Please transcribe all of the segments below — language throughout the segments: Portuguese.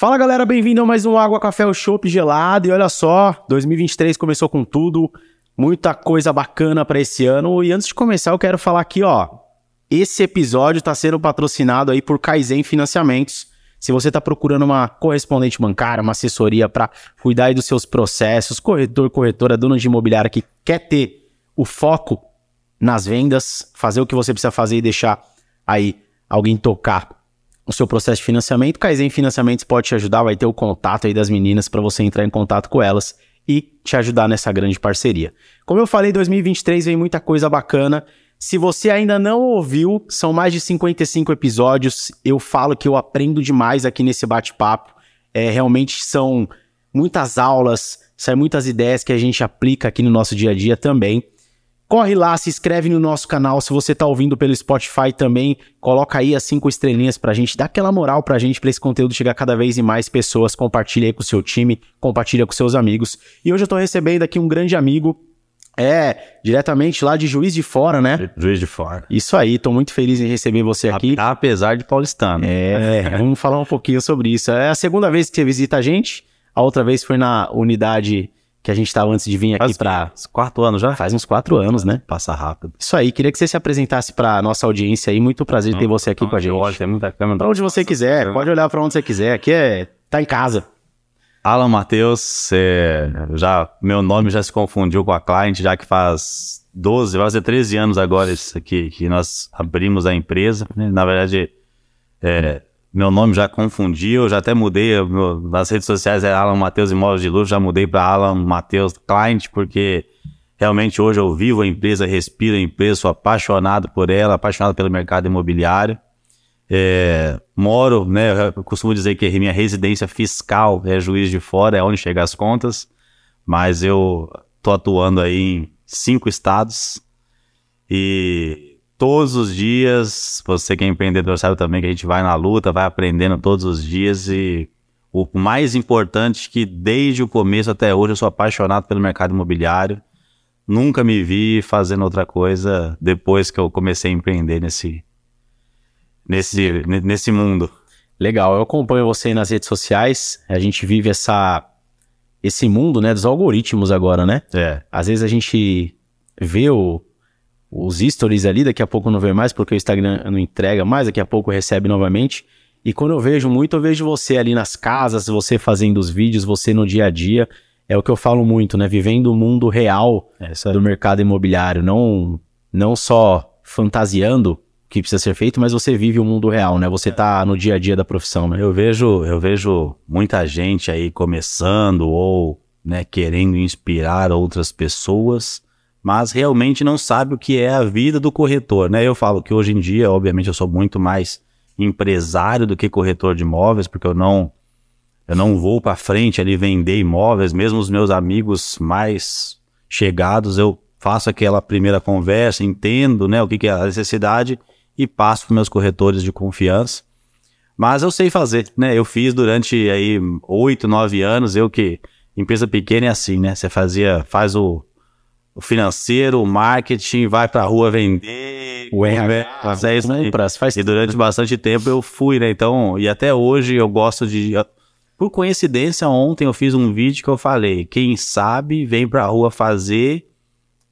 Fala galera, bem-vindo a mais um Água Café o Chopp gelado. E olha só, 2023 começou com tudo, muita coisa bacana para esse ano. E antes de começar, eu quero falar aqui, ó, esse episódio está sendo patrocinado aí por Kaizen Financiamentos. Se você está procurando uma correspondente bancária, uma assessoria para cuidar dos seus processos, corretor, corretora, dono de imobiliária que quer ter o foco nas vendas, fazer o que você precisa fazer e deixar aí alguém tocar o seu processo de financiamento. Kaizen Financiamentos pode te ajudar, vai ter o contato aí das meninas para você entrar em contato com elas e te ajudar nessa grande parceria. Como eu falei, 2023 vem muita coisa bacana. Se você ainda não ouviu, são mais de 55 episódios. Eu falo que eu aprendo demais aqui nesse bate-papo. É, realmente são muitas aulas, são muitas ideias que a gente aplica aqui no nosso dia a dia também. Corre lá, se inscreve no nosso canal. Se você está ouvindo pelo Spotify também, coloca aí as cinco estrelinhas pra gente, dá aquela moral pra gente para esse conteúdo chegar cada vez em mais pessoas. Compartilha aí com o seu time, compartilha com seus amigos. E hoje eu estou recebendo aqui um grande amigo, é, diretamente lá de Juiz de Fora, né? Juiz de Fora. Isso aí, tô muito feliz em receber você aqui. Apesar de paulistano. É, vamos falar um pouquinho sobre isso. É a segunda vez que você visita a gente. A outra vez foi na unidade que a gente estava antes de vir aqui para quatro anos já? Faz uns quatro anos, né? Passa rápido. Isso aí, queria que você se apresentasse para nossa audiência aí. Muito prazer ter você aqui com a gente. Olha, tem muita câmera. Pra onde você quiser, pode olhar para onde você quiser. Aqui é tá em casa. Alan Matheus, é, já meu nome já se confundiu com a cliente, já que faz 12, vai fazer 13 anos agora isso aqui que nós abrimos a empresa. Na verdade, é, meu nome já confundiu, já até mudei meu, nas redes sociais é Alan Matheus Imóveis de Luxo, já mudei para Alan Matheus Client, porque realmente hoje eu vivo a empresa, respiro a empresa, sou apaixonado por ela, apaixonado pelo mercado imobiliário. É, moro, né? Eu costumo dizer que minha residência fiscal é juiz de fora, é onde chegam as contas, mas eu tô atuando aí em cinco estados e todos os dias. Você que é empreendedor sabe também que a gente vai na luta, vai aprendendo todos os dias e o mais importante é que desde o começo até hoje eu sou apaixonado pelo mercado imobiliário. Nunca me vi fazendo outra coisa depois que eu comecei a empreender nesse nesse nesse mundo. Legal, eu acompanho você nas redes sociais. A gente vive essa esse mundo, né, dos algoritmos agora, né? É. Às vezes a gente vê o os stories ali, daqui a pouco não vê mais porque o Instagram não entrega mais, daqui a pouco recebe novamente. E quando eu vejo muito, eu vejo você ali nas casas, você fazendo os vídeos, você no dia a dia. É o que eu falo muito, né? Vivendo o mundo real Essa... do mercado imobiliário, não, não só fantasiando o que precisa ser feito, mas você vive o mundo real, né? Você tá no dia a dia da profissão, né? Eu vejo, eu vejo muita gente aí começando ou né, querendo inspirar outras pessoas mas realmente não sabe o que é a vida do corretor, né? Eu falo que hoje em dia, obviamente, eu sou muito mais empresário do que corretor de imóveis, porque eu não eu não vou para frente ali vender imóveis, mesmo os meus amigos mais chegados, eu faço aquela primeira conversa, entendo, né, o que, que é a necessidade e passo para meus corretores de confiança. Mas eu sei fazer, né? Eu fiz durante aí oito, nove anos, eu que empresa pequena é assim, né? Você fazia, faz o o financeiro, o marketing, vai pra rua vender. O RH, é isso aí. Faz... E durante bastante tempo eu fui, né? Então, e até hoje eu gosto de. Por coincidência, ontem eu fiz um vídeo que eu falei: quem sabe vem pra rua fazer,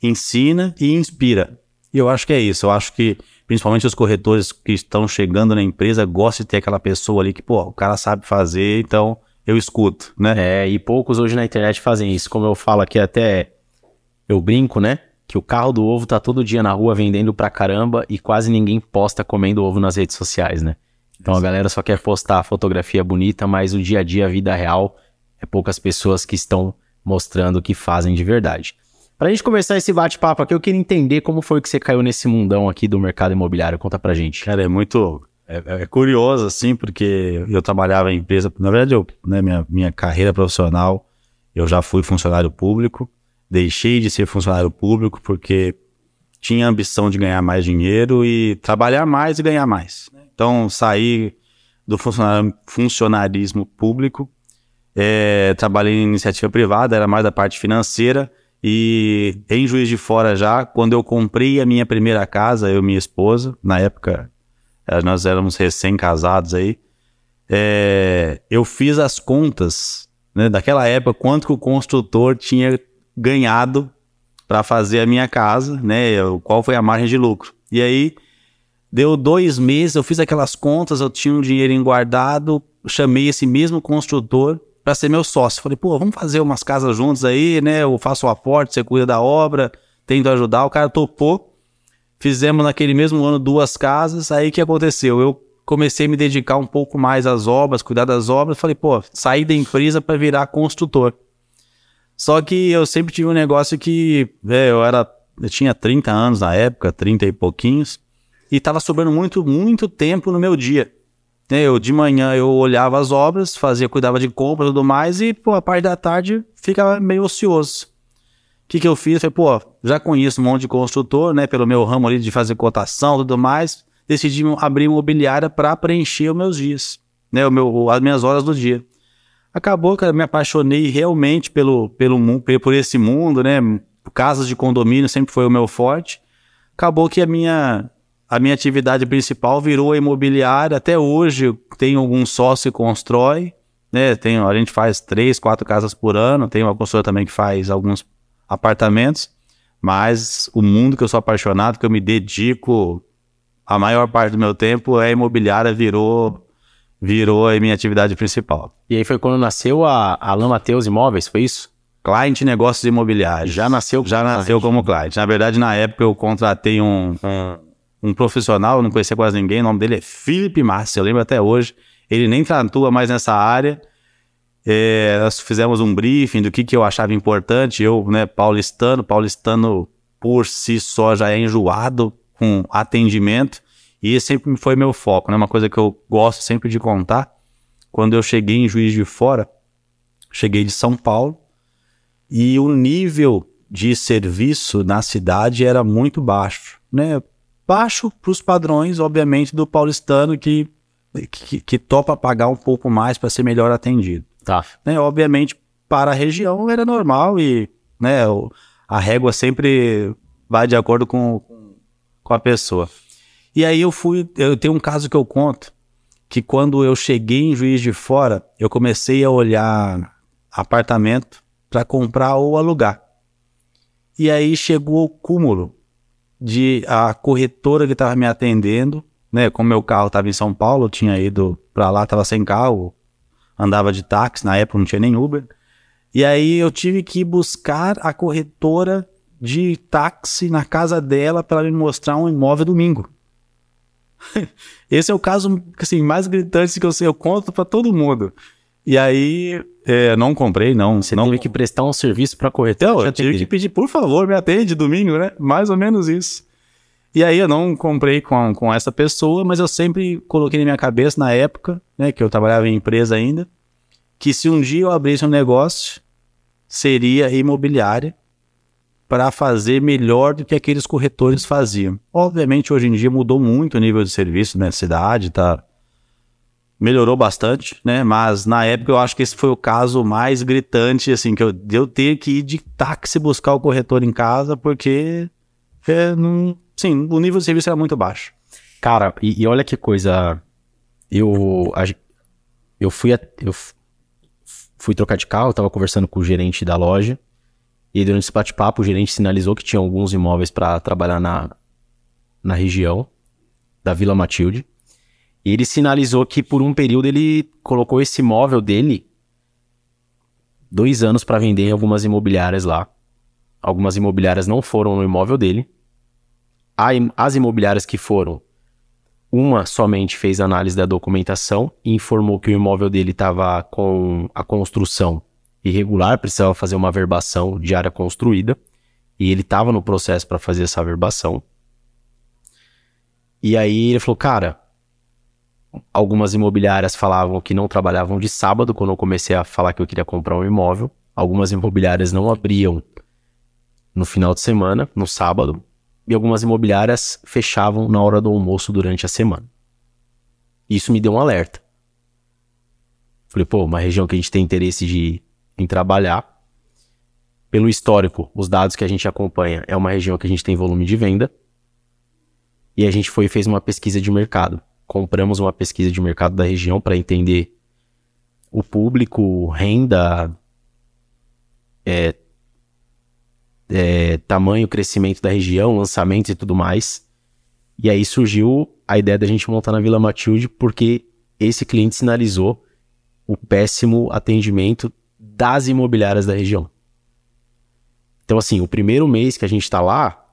ensina e inspira. E eu acho que é isso. Eu acho que principalmente os corretores que estão chegando na empresa gostam de ter aquela pessoa ali que, pô, o cara sabe fazer, então eu escuto, né? É, e poucos hoje na internet fazem isso. Como eu falo aqui até eu brinco, né? Que o carro do ovo tá todo dia na rua vendendo pra caramba e quase ninguém posta comendo ovo nas redes sociais, né? Então a galera só quer postar a fotografia bonita, mas o dia a dia, a vida real, é poucas pessoas que estão mostrando o que fazem de verdade. Pra gente começar esse bate-papo aqui, eu queria entender como foi que você caiu nesse mundão aqui do mercado imobiliário. Conta pra gente. Cara, é muito. É, é curioso, assim, porque eu trabalhava em empresa. Na verdade, eu, né, minha, minha carreira profissional, eu já fui funcionário público deixei de ser funcionário público porque tinha ambição de ganhar mais dinheiro e trabalhar mais e ganhar mais. Então, saí do funcionarismo público, é, trabalhei em iniciativa privada, era mais da parte financeira, E em Juiz de Fora já, quando eu comprei a minha primeira casa, eu e minha esposa, na época eh, nós éramos recém-casados aí, é, eu fiz as contas né, daquela época, quanto que o construtor tinha ganhado para fazer a minha casa, né? Qual foi a margem de lucro. E aí, deu dois meses, eu fiz aquelas contas, eu tinha um dinheiro guardado, chamei esse mesmo construtor para ser meu sócio. Falei, pô, vamos fazer umas casas juntos aí, né? Eu faço o aporte, você cuida da obra, tento ajudar. O cara topou. Fizemos naquele mesmo ano duas casas. Aí o que aconteceu? Eu comecei a me dedicar um pouco mais às obras, cuidar das obras. Falei, pô, saí da empresa para virar construtor. Só que eu sempre tive um negócio que, é, eu era, eu tinha 30 anos na época, 30 e pouquinhos, e tava sobrando muito, muito tempo no meu dia. Né, eu de manhã eu olhava as obras, fazia, cuidava de compra e tudo mais, e pô, a parte da tarde ficava meio ocioso. O que, que eu fiz? Falei, pô, já conheço um monte de construtor, né? Pelo meu ramo ali de fazer cotação e tudo mais. Decidi abrir imobiliária para preencher os meus dias, né? O meu, as minhas horas do dia. Acabou que eu me apaixonei realmente pelo, pelo por esse mundo, né? Casas de condomínio sempre foi o meu forte. Acabou que a minha a minha atividade principal virou a imobiliária. Até hoje tenho algum sócio que constrói, né? Tem, a gente faz três, quatro casas por ano. Tem uma consultora também que faz alguns apartamentos. Mas o mundo que eu sou apaixonado, que eu me dedico a maior parte do meu tempo é imobiliária, virou virou a minha atividade principal. E aí foi quando nasceu a Alain Mateus Imóveis, foi isso? Client Negócios Imobiliários. Já nasceu? Já nasceu como client. Na verdade, na época eu contratei um, um, um profissional, não conhecia quase ninguém, o nome dele é Felipe Márcio, eu lembro até hoje. Ele nem atua mais nessa área. É, nós fizemos um briefing do que, que eu achava importante. Eu, né, paulistano, paulistano por si só já é enjoado com atendimento. E esse sempre foi meu foco, né? Uma coisa que eu gosto sempre de contar. Quando eu cheguei em Juiz de Fora, cheguei de São Paulo e o nível de serviço na cidade era muito baixo, né? Baixo para os padrões, obviamente, do paulistano que, que, que topa pagar um pouco mais para ser melhor atendido. Tá. Né? Obviamente, para a região era normal e né, a régua sempre vai de acordo com, com a pessoa. E aí eu fui, eu tenho um caso que eu conto, que quando eu cheguei em Juiz de Fora, eu comecei a olhar apartamento para comprar ou alugar. E aí chegou o cúmulo de a corretora que estava me atendendo, né? Como meu carro estava em São Paulo, eu tinha ido para lá, estava sem carro, andava de táxi, na época não tinha nem Uber. E aí eu tive que buscar a corretora de táxi na casa dela para me mostrar um imóvel domingo. Esse é o caso assim, mais gritante que eu sei, eu conto para todo mundo. E aí, é, não comprei, não. Você não... teve que prestar um serviço para corretor? Então, eu tive que pedir, por favor, me atende domingo, né? Mais ou menos isso. E aí eu não comprei com, com essa pessoa, mas eu sempre coloquei na minha cabeça, na época, né, que eu trabalhava em empresa ainda, que se um dia eu abrisse um negócio, seria imobiliária para fazer melhor do que aqueles corretores faziam. Obviamente, hoje em dia mudou muito o nível de serviço na cidade, tá? Melhorou bastante, né? Mas na época eu acho que esse foi o caso mais gritante, assim, que eu, eu ter que ir de táxi buscar o corretor em casa, porque é, não, sim, o nível de serviço era muito baixo. Cara, e, e olha que coisa. Eu, eu fui a, eu fui trocar de carro, tava conversando com o gerente da loja. E durante esse bate-papo, o gerente sinalizou que tinha alguns imóveis para trabalhar na, na região da Vila Matilde. E ele sinalizou que por um período ele colocou esse imóvel dele dois anos para vender em algumas imobiliárias lá. Algumas imobiliárias não foram no imóvel dele. As imobiliárias que foram, uma somente fez análise da documentação e informou que o imóvel dele estava com a construção irregular, precisava fazer uma verbação de área construída, e ele estava no processo para fazer essa verbação. E aí ele falou, cara, algumas imobiliárias falavam que não trabalhavam de sábado, quando eu comecei a falar que eu queria comprar um imóvel. Algumas imobiliárias não abriam no final de semana, no sábado, e algumas imobiliárias fechavam na hora do almoço durante a semana. Isso me deu um alerta. Falei, pô, uma região que a gente tem interesse de em trabalhar. pelo histórico, os dados que a gente acompanha, é uma região que a gente tem volume de venda. E a gente foi e fez uma pesquisa de mercado. Compramos uma pesquisa de mercado da região para entender o público, renda, é, é, tamanho, crescimento da região, lançamentos e tudo mais. E aí surgiu a ideia da gente montar na Vila Matilde, porque esse cliente sinalizou o péssimo atendimento das imobiliárias da região. Então, assim, o primeiro mês que a gente está lá,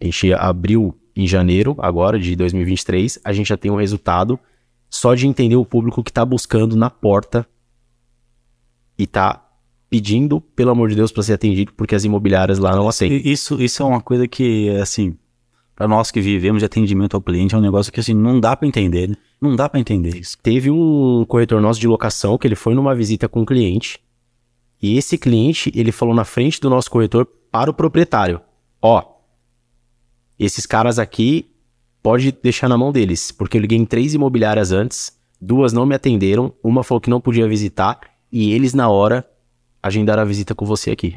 a gente abriu em janeiro, agora, de 2023, a gente já tem um resultado só de entender o público que está buscando na porta e está pedindo, pelo amor de Deus, para ser atendido, porque as imobiliárias lá não aceitam. Isso, isso é uma coisa que, assim, para nós que vivemos de atendimento ao cliente, é um negócio que, assim, não dá para entender, né? Não dá para entender isso. Teve um corretor nosso de locação que ele foi numa visita com um cliente e esse cliente, ele falou na frente do nosso corretor para o proprietário: Ó, esses caras aqui pode deixar na mão deles, porque eu liguei em três imobiliárias antes, duas não me atenderam, uma falou que não podia visitar e eles na hora agendaram a visita com você aqui.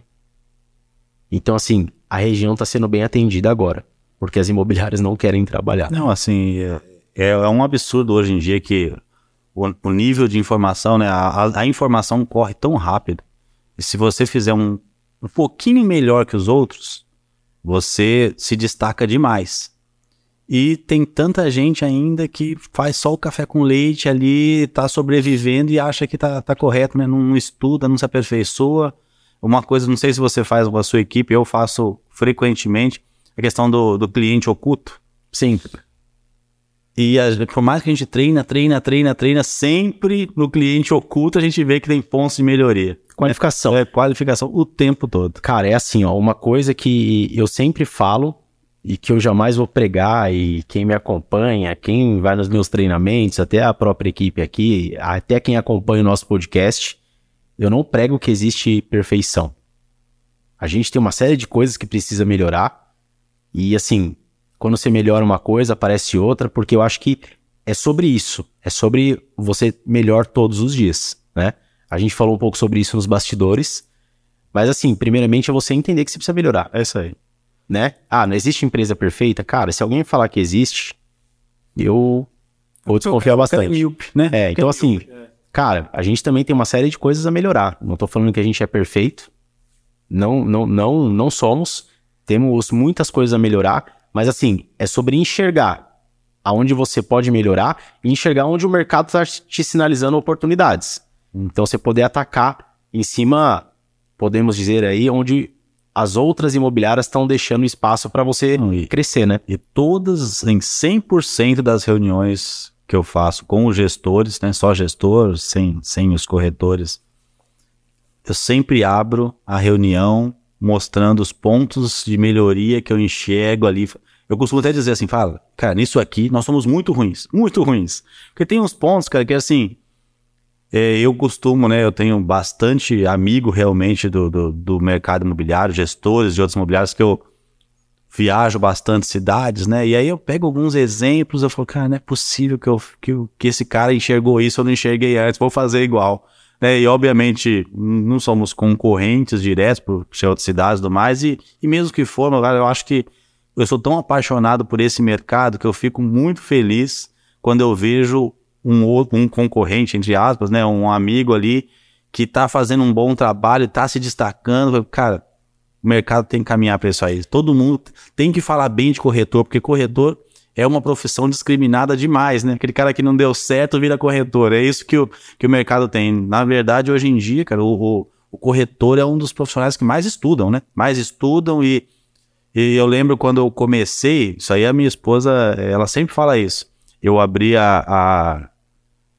Então, assim, a região está sendo bem atendida agora, porque as imobiliárias não querem trabalhar. Não, assim, é, é um absurdo hoje em dia que o, o nível de informação, né, a, a informação corre tão rápido e se você fizer um, um pouquinho melhor que os outros, você se destaca demais. E tem tanta gente ainda que faz só o café com leite ali, tá sobrevivendo e acha que tá, tá correto, né? Não, estuda, não se aperfeiçoa. Uma coisa, não sei se você faz com a sua equipe, eu faço frequentemente, a questão do, do cliente oculto. Sim. E a, por mais que a gente treina, treina, treina, treina, sempre no cliente oculto a gente vê que tem pontos de melhoria. Qualificação. É, qualificação o tempo todo. Cara, é assim, ó, uma coisa que eu sempre falo e que eu jamais vou pregar e quem me acompanha, quem vai nos meus treinamentos, até a própria equipe aqui, até quem acompanha o nosso podcast, eu não prego que existe perfeição. A gente tem uma série de coisas que precisa melhorar e assim, quando você melhora uma coisa, aparece outra, porque eu acho que é sobre isso, é sobre você melhor todos os dias, né? A gente falou um pouco sobre isso nos bastidores. Mas assim, primeiramente é você entender que você precisa melhorar. É isso aí. Né? Ah, não existe empresa perfeita? Cara, se alguém falar que existe, eu vou desconfiar bastante. Míope, né? É, então assim, cara, a gente também tem uma série de coisas a melhorar. Não tô falando que a gente é perfeito. Não, não, não, não somos. Temos muitas coisas a melhorar, mas assim, é sobre enxergar aonde você pode melhorar e enxergar onde o mercado está te sinalizando oportunidades. Então você poder atacar em cima, podemos dizer aí, onde as outras imobiliárias estão deixando espaço para você e, crescer, né? E todas, em 100% das reuniões que eu faço com os gestores, né, só gestores, sem, sem os corretores, eu sempre abro a reunião mostrando os pontos de melhoria que eu enxergo ali. Eu costumo até dizer assim, fala, cara, nisso aqui nós somos muito ruins, muito ruins. Porque tem uns pontos, cara, que é assim, é, eu costumo, né? Eu tenho bastante amigo realmente do, do, do, mercado imobiliário, gestores de outros imobiliários que eu viajo bastante cidades, né? E aí eu pego alguns exemplos, eu falo, cara, não é possível que, eu, que, que esse cara enxergou isso, eu não enxerguei antes, vou fazer igual. Né? E obviamente não somos concorrentes diretos por ser outras cidades e tudo mais, e, e mesmo que for, eu acho que eu sou tão apaixonado por esse mercado que eu fico muito feliz quando eu vejo um outro, um concorrente, entre aspas, né? Um amigo ali que está fazendo um bom trabalho, está se destacando. Cara, o mercado tem que caminhar para isso aí. Todo mundo tem que falar bem de corretor, porque corretor é uma profissão discriminada demais, né? Aquele cara que não deu certo vira corretor. É isso que o, que o mercado tem. Na verdade, hoje em dia, cara, o, o, o corretor é um dos profissionais que mais estudam, né? Mais estudam e, e eu lembro quando eu comecei, isso aí a minha esposa, ela sempre fala isso. Eu abri a, a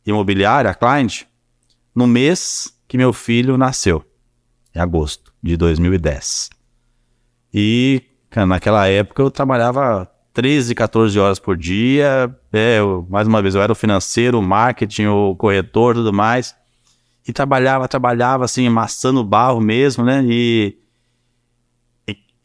imobiliária, a client, no mês que meu filho nasceu, em agosto de 2010. E, cara, naquela época eu trabalhava 13, 14 horas por dia. É, eu, mais uma vez, eu era o financeiro, o marketing, o corretor, tudo mais. E trabalhava, trabalhava assim, amassando barro mesmo, né? E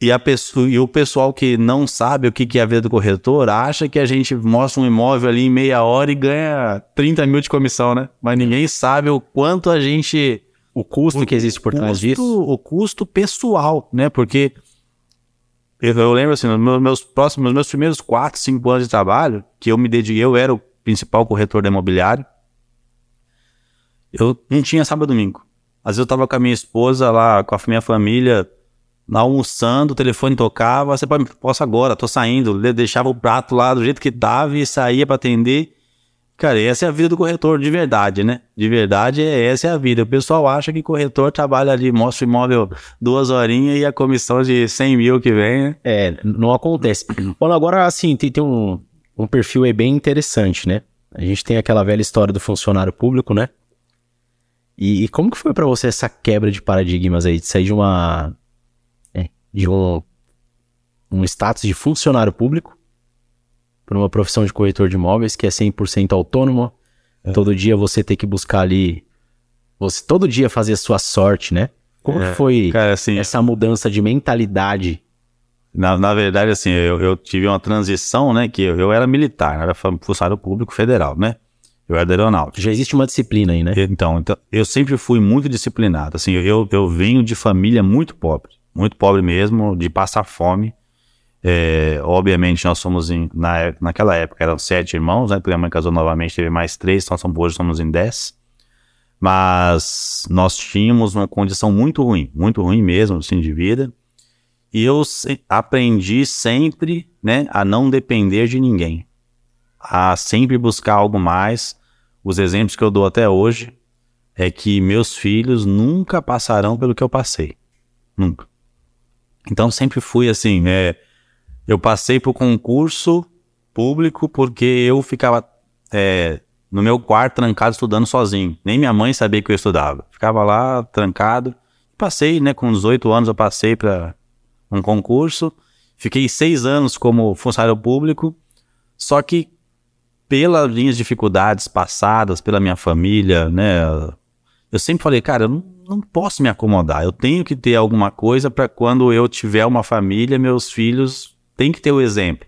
e, a pessoa, e o pessoal que não sabe o que, que é a vida do corretor acha que a gente mostra um imóvel ali em meia hora e ganha 30 mil de comissão, né? Mas ninguém sabe o quanto a gente o custo o que existe por trás custo, disso. O custo pessoal, né? Porque eu, eu lembro assim, nos meus, próximos, meus primeiros 4, 5 anos de trabalho, que eu me dediquei, eu era o principal corretor da imobiliária, eu não tinha sábado e domingo. Às vezes eu tava com a minha esposa lá, com a minha família, almoçando, o telefone tocava, você pode, posso agora, tô saindo, deixava o prato lá do jeito que tava e saía para atender. Cara, essa é a vida do corretor, de verdade, né? De verdade, é, essa é a vida. O pessoal acha que corretor trabalha ali, mostra o imóvel duas horinhas e a comissão de 100 mil que vem, né? É, não acontece. Bom, agora, assim, tem, tem um, um perfil aí bem interessante, né? A gente tem aquela velha história do funcionário público, né? E, e como que foi pra você essa quebra de paradigmas aí, de sair de uma... é, de um, um status de funcionário público para uma profissão de corretor de imóveis que é 100% autônomo, todo dia você ter que buscar ali... Você todo dia fazer a sua sorte, né? Como É, que foi Cara, assim, essa mudança de mentalidade Na, na verdade, assim, eu, eu tive uma transição, né? Que eu, eu era militar, era fun- funcionário público federal, né? Eu era da aeronáutica. Já existe uma disciplina aí, né? Então, então, eu sempre fui muito disciplinado. Assim, eu, eu venho de família muito pobre, muito pobre mesmo, de passar fome. É, obviamente, nós somos em, na, naquela época eram sete irmãos, né? Porque minha mãe casou novamente, teve mais três, então hoje somos em dez. Mas nós tínhamos uma condição muito ruim, muito ruim mesmo, assim, de vida. E eu se- aprendi sempre, né, a não depender de ninguém, a sempre buscar algo mais. Os exemplos que eu dou até hoje é que meus filhos nunca passarão pelo que eu passei, nunca. Então sempre fui assim, é, eu passei por concurso público porque eu ficava é, no meu quarto trancado estudando sozinho. Nem minha mãe sabia que eu estudava. Ficava lá trancado. Passei, né? Com 18 anos eu passei para um concurso. Fiquei seis anos como funcionário público. Só que pelas minhas dificuldades passadas, pela minha família, né? Eu sempre falei, cara, eu não, não posso me acomodar. Eu tenho que ter alguma coisa para quando eu tiver uma família, meus filhos têm que ter o exemplo.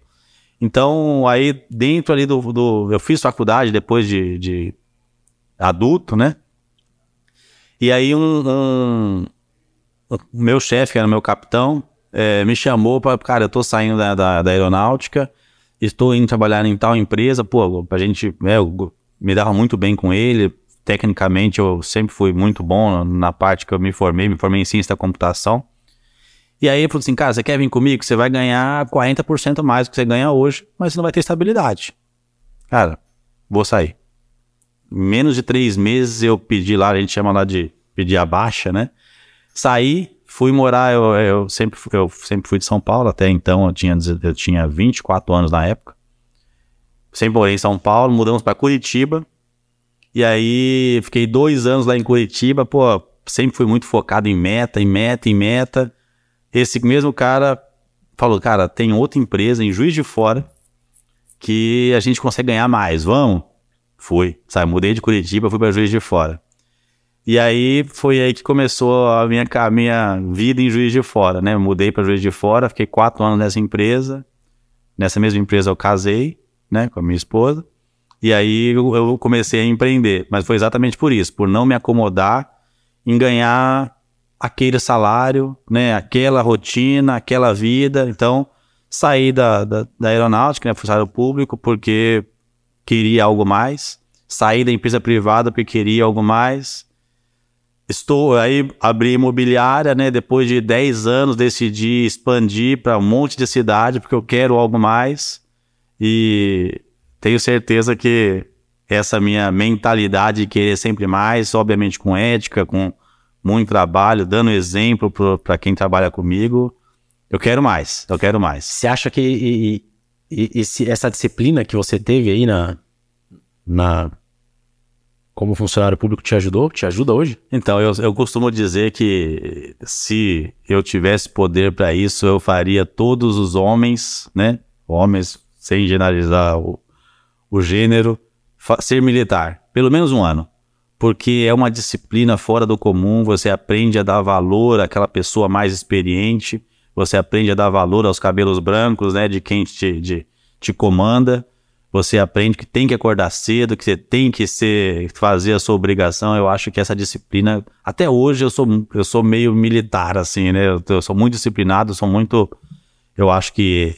Então, aí dentro ali do. do- eu fiz faculdade depois de, de adulto, né? E aí um, um- meu chefe, que era meu capitão, eh, me chamou para, cara, eu tô saindo da, da, da aeronáutica, estou indo trabalhar em tal empresa, pô, a gente, é, eu me dava muito bem com ele, tecnicamente eu sempre fui muito bom na parte que eu me formei, me formei em ciência da computação. E aí ele falou assim, cara, você quer vir comigo? Você vai ganhar 40% mais do que você ganha hoje, mas você não vai ter estabilidade. Cara, vou sair. Menos de três meses eu pedi lá, a gente chama lá de pedir a baixa, né? Saí, fui morar, eu, eu, sempre, eu sempre fui de São Paulo, até então eu tinha, eu tinha 24 anos na época. Sempre morei em São Paulo, mudamos para Curitiba. E aí fiquei dois anos lá em Curitiba, pô, sempre fui muito focado em meta, em meta, em meta. Esse mesmo cara falou, cara, tem outra empresa em Juiz de Fora que a gente consegue ganhar mais, vamos? Fui, sabe, mudei de Curitiba, fui para Juiz de Fora. E aí foi aí que começou a minha, a minha vida em Juiz de Fora, né? Mudei para Juiz de Fora, fiquei quatro anos nessa empresa. Nessa mesma empresa eu casei, né, com a minha esposa. E aí eu, comecei a empreender, mas foi exatamente por isso, por não me acomodar em ganhar aquele salário, né, aquela rotina, aquela vida. Então, saí da, da, da aeronáutica, né, funcionário público, porque queria algo mais. Saí da empresa privada porque queria algo mais. Estou aí, abri imobiliária, né? Depois de 10 anos, decidi expandir para um monte de cidade porque eu quero algo mais. E tenho certeza que essa minha mentalidade de querer sempre mais, obviamente com ética, com muito trabalho, dando exemplo para quem trabalha comigo, eu quero mais, eu quero mais. Você acha que e- e- e essa disciplina que você teve aí na, na como funcionário público te ajudou? Te ajuda hoje? Então, eu, eu costumo dizer que se eu tivesse poder para isso, eu faria todos os homens, né? Homens, sem generalizar o, o gênero, ser militar, pelo menos um ano. Porque é uma disciplina fora do comum, você aprende a dar valor àquela pessoa mais experiente, você aprende a dar valor aos cabelos brancos, né? De quem te, de- te comanda. você aprende que tem que acordar cedo, que você tem que ser, fazer a sua obrigação. Eu acho que essa disciplina, até hoje eu sou, eu sou meio militar, assim, né? Eu, eu sou muito disciplinado, sou muito, eu acho que,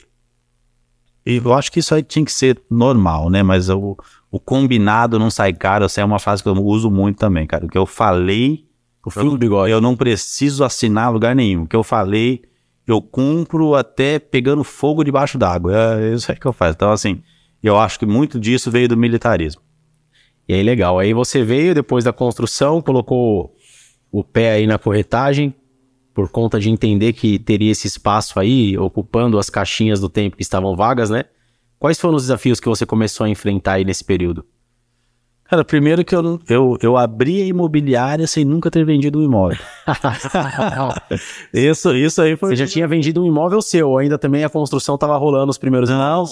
eu acho que isso aí tinha que ser normal, né? Mas o, o combinado não sai caro, essa é uma frase que eu uso muito também, cara. O que eu falei, o fio do bigode. eu não preciso assinar lugar nenhum. O que eu falei, eu cumpro até pegando fogo debaixo d'água. É isso aí que eu faço. Então, assim, eu acho que muito disso veio do militarismo. E aí, legal. Aí você veio depois da construção, colocou o pé aí na corretagem, por conta de entender que teria esse espaço aí, ocupando as caixinhas do tempo que estavam vagas, né? Quais foram os desafios que você começou a enfrentar aí nesse período? Cara, primeiro que eu, eu, eu abri a imobiliária sem nunca ter vendido um imóvel. isso, isso aí foi. Você já tinha vendido um imóvel seu, ainda também a construção estava rolando os primeiros Não,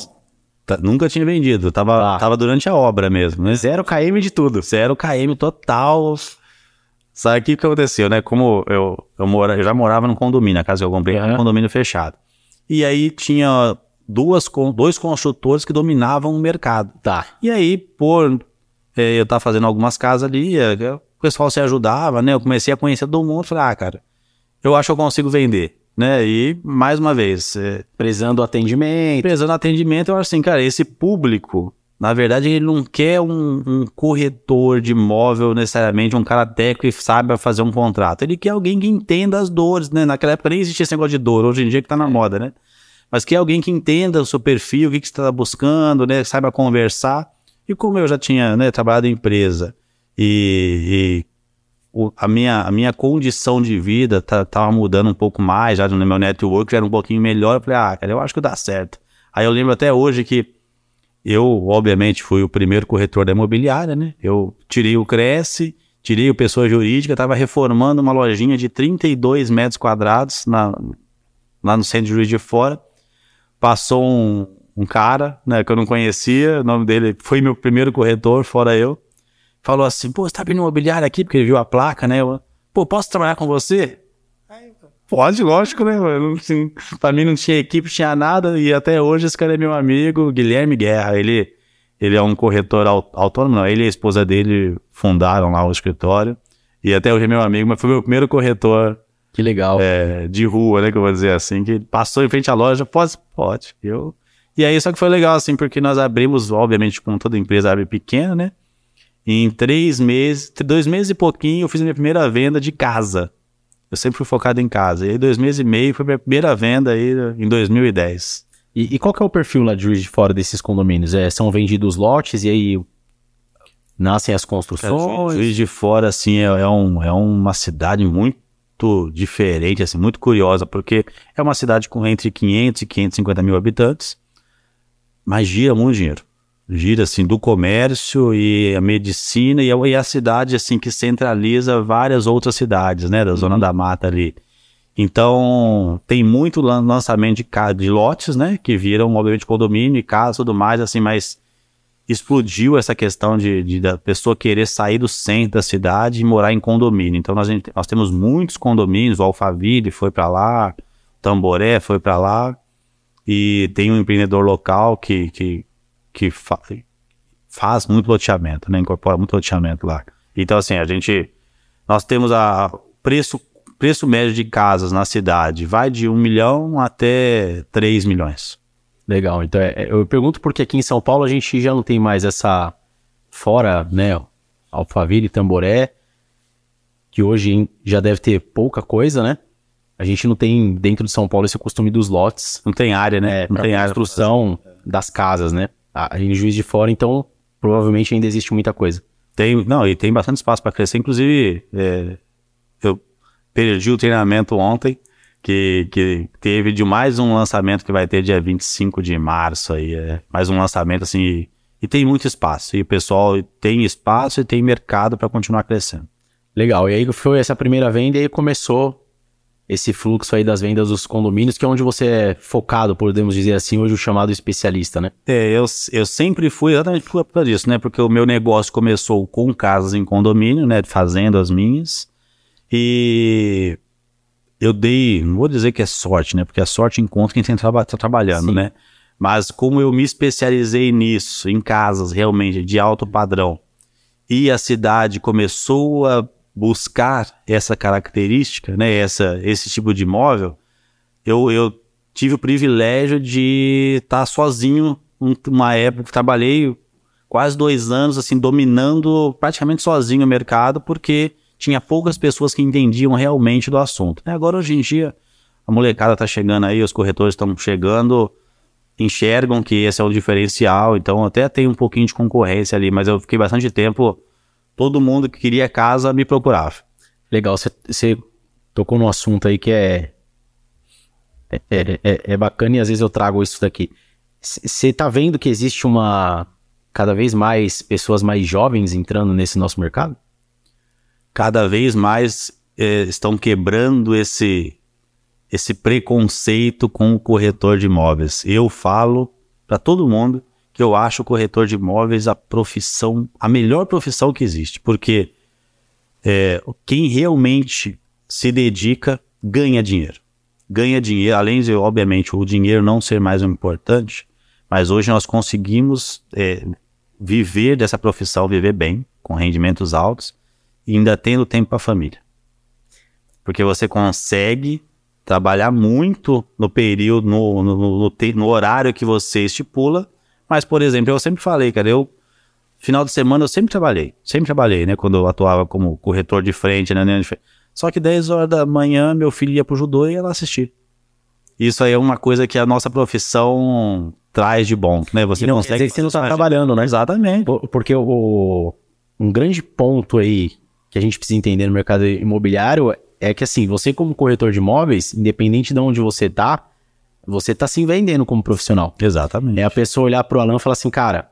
tá, nunca tinha vendido. Tava, Tá. tava durante a obra mesmo, né? Zero KM de tudo. Zero KM total. Sabe o que, que aconteceu, né? Como eu, eu, mora, eu já morava num condomínio, a casa que eu comprei era um condomínio fechado. E aí tinha duas, dois construtores que dominavam o mercado. Tá. E aí, por eh, eu estar fazendo algumas casas ali, eh, o pessoal se ajudava, né? Eu comecei a conhecer todo mundo. Falei, ah, cara, eu acho que eu consigo vender, né? E, mais uma vez, eh, Prezando o atendimento. Prezando atendimento, eu acho assim, cara, esse público, na verdade, ele não quer um, um corretor de imóvel necessariamente, um cara técnico que saiba fazer um contrato. Ele quer alguém que entenda as dores, né? Naquela época nem existia esse negócio de dor, hoje em dia que tá na moda, né? Mas quer alguém que entenda o seu perfil, o que, que você está buscando, né? Saiba conversar. E como eu já tinha né, trabalhado em empresa e, e o- a, minha, a minha condição de vida tá, tava mudando um pouco mais, já no meu network já era um pouquinho melhor. Eu falei, ah, cara, eu acho que dá certo. Aí eu lembro até hoje que eu, obviamente, fui o primeiro corretor da imobiliária, né? Eu tirei o Cresce, tirei o Pessoa Jurídica, estava reformando uma lojinha de 32 metros quadrados na, lá no centro de Juiz de Fora. Passou um, um cara, né, que eu não conhecia, o nome dele foi meu primeiro corretor, fora eu. Falou assim, pô, você tá abrindo imobiliária aqui? Porque ele viu a placa, né? Eu, pô, posso trabalhar com você? Pode, lógico, né? Não, assim, pra mim não tinha equipe, tinha nada, e até hoje esse cara é meu amigo, Guilherme Guerra. Ele, ele é um corretor au- autônomo, não, ele e a esposa dele fundaram lá o escritório, e até hoje é meu amigo, mas foi meu primeiro corretor Que legal. é, de rua, né, que eu vou dizer assim, que passou em frente à loja, pode, pode. Eu... E aí, só que foi legal, assim, porque nós abrimos, obviamente, como toda empresa abre pequena, né? Em três meses, dois meses e pouquinho, eu fiz a minha primeira venda de casa. Eu sempre fui focado em casa. E aí, dois meses e meio, foi minha primeira venda aí em 2010. E, e qual que é o perfil lá de Juiz de Fora desses condomínios? É, são vendidos lotes e aí nascem as construções? Juiz de Fora, assim, é, é um, é uma cidade muito diferente, assim, muito curiosa, porque é uma cidade com entre 500 e 550 mil habitantes, mas gira muito dinheiro. Gira, assim, do comércio e a medicina e a, e a cidade, assim, que centraliza várias outras cidades, né, da Zona da Mata ali. Então, tem muito lan- lançamento de, de lotes, né, que viram, obviamente, condomínio e casa e tudo mais, assim, mas explodiu essa questão de, de da pessoa querer sair do centro da cidade e morar em condomínio. Então nós, gente- nós temos muitos condomínios, o Alphaville foi para lá, Tamboré foi para lá, e tem um empreendedor local que, que, que fa- faz muito loteamento, né? Incorpora muito loteamento lá. Então assim, a gente nós temos a preço preço médio de casas na cidade vai de 1 milhão até 3 milhões. Legal. Então, é- é- eu pergunto porque aqui em São Paulo a gente já não tem mais essa. Fora, né? Alphaville, Tamboré, que hoje já deve ter pouca coisa, né? A gente não tem dentro de São Paulo esse costume dos lotes, Não tem área, né? é, não tem área. construção das casas, né? Ah, em Juiz de Fora, então, provavelmente ainda existe muita coisa. Tem, não, e tem bastante espaço para crescer. Inclusive, é, eu perdi o treinamento ontem, que, que teve de mais um lançamento que vai ter dia 25 de março aí. É, mais um lançamento assim. E, e tem muito espaço. E o pessoal tem espaço e tem mercado para continuar crescendo. Legal. E aí foi essa primeira venda e começou esse fluxo aí das vendas dos condomínios, que é onde você é focado, podemos dizer assim, hoje o chamado especialista, né? É, eu, eu sempre fui exatamente por causa disso, né? Porque o meu negócio começou com casas em condomínio, né? Fazendo as minhas. E eu dei, não vou dizer que é sorte, né? Porque a sorte encontra quem tem traba tá trabalhando, Sim. né? Mas como eu me especializei nisso, em casas realmente de alto padrão, e a cidade começou a buscar essa característica, né, essa, esse tipo de imóvel, eu, eu tive o privilégio de estar tá sozinho uma época, trabalhei quase dois anos, assim, dominando praticamente sozinho o mercado, porque tinha poucas pessoas que entendiam realmente do assunto. Agora, hoje em dia, a molecada está chegando aí, os corretores estão chegando, enxergam que esse é o diferencial, então até tem um pouquinho de concorrência ali, mas eu fiquei bastante tempo, todo mundo que queria casa me procurava. Legal, você tocou num assunto aí que é é, é, é, é, bacana e às vezes eu trago isso daqui. Você tá vendo que existe uma cada vez mais pessoas mais jovens entrando nesse nosso mercado? Cada vez mais é, estão quebrando esse esse preconceito com o corretor de imóveis. Eu falo para todo mundo que eu acho o corretor de imóveis a profissão, a melhor profissão que existe, porque é, quem realmente se dedica ganha dinheiro ganha dinheiro, além de, obviamente, o dinheiro não ser mais importante, mas hoje nós conseguimos é, viver dessa profissão, viver bem, com rendimentos altos, e ainda tendo tempo para a família. Porque você consegue trabalhar muito no período, no, no, no, no, horário que você estipula, mas, por exemplo, eu sempre falei, cara, eu, final de semana eu sempre trabalhei, sempre trabalhei, né, quando eu atuava como corretor de frente, né, de frente. Só que 10 horas da manhã meu filho ia pro judô e ia lá assistir. Isso aí é uma coisa que a nossa profissão traz de bom, né? Você não, consegue. Quer dizer que você não está trabalhando, né? Exatamente. Porque o, um grande ponto aí que a gente precisa entender no mercado imobiliário é que assim, você como corretor de imóveis, independente de onde você tá, você tá se vendendo como profissional. Exatamente. É a pessoa olhar pro Alan e falar assim, cara,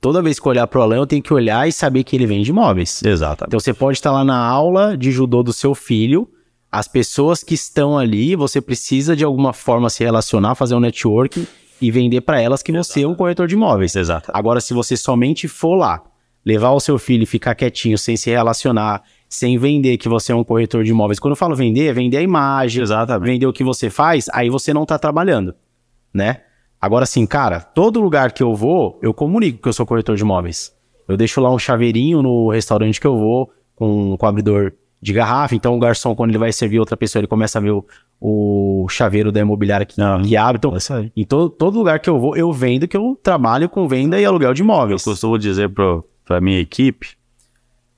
toda vez que eu olhar pro Alan, eu tenho que olhar e saber que ele vende imóveis. Exato. Então você pode estar lá na aula de judô do seu filho, as pessoas que estão ali, você precisa de alguma forma se relacionar, fazer um networking e vender para elas que Exato. você é um corretor de imóveis. Exato. Agora, se você somente for lá, levar o seu filho e ficar quietinho, sem se relacionar, sem vender que você é um corretor de imóveis. Quando eu falo vender, é vender a imagem, Exatamente. vender o que você faz, aí você não está trabalhando, né? Agora sim, cara, todo lugar que eu vou, eu comunico que eu sou corretor de imóveis. Eu deixo lá um chaveirinho no restaurante que eu vou, com, com abridor de garrafa. Então o garçom, quando ele vai servir outra pessoa, ele começa a ver o, o chaveiro da imobiliária que, Não, que abre. Então, é em todo, todo lugar que eu vou, eu vendo que eu trabalho com venda e aluguel de imóveis. Eu costumo dizer para minha equipe